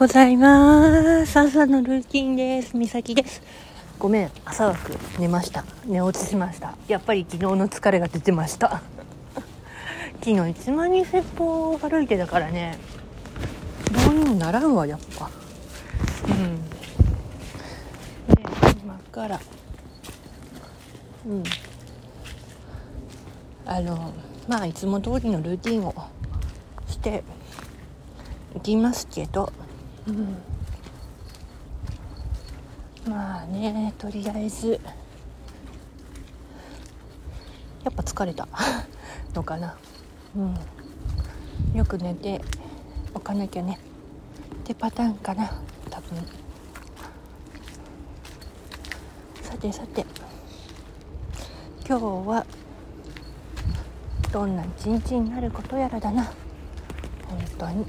ございます。朝のルーティンです。みさきです。ごめん朝枠寝ました。寝落ちしました。やっぱり昨日の疲れが出てました。昨日1万人説法歩いてたからね。どうにもならんわやっぱ。うん。で今から。うん。あのまあいつも通りのルーティンをしていきますけど、うん、まあねとりあえず。やっぱ疲れた。のかな、うん、よく寝ておかなきゃね。ってパターンかな。多分。さてさて。今日はどんな一日になることやらだな。本当に。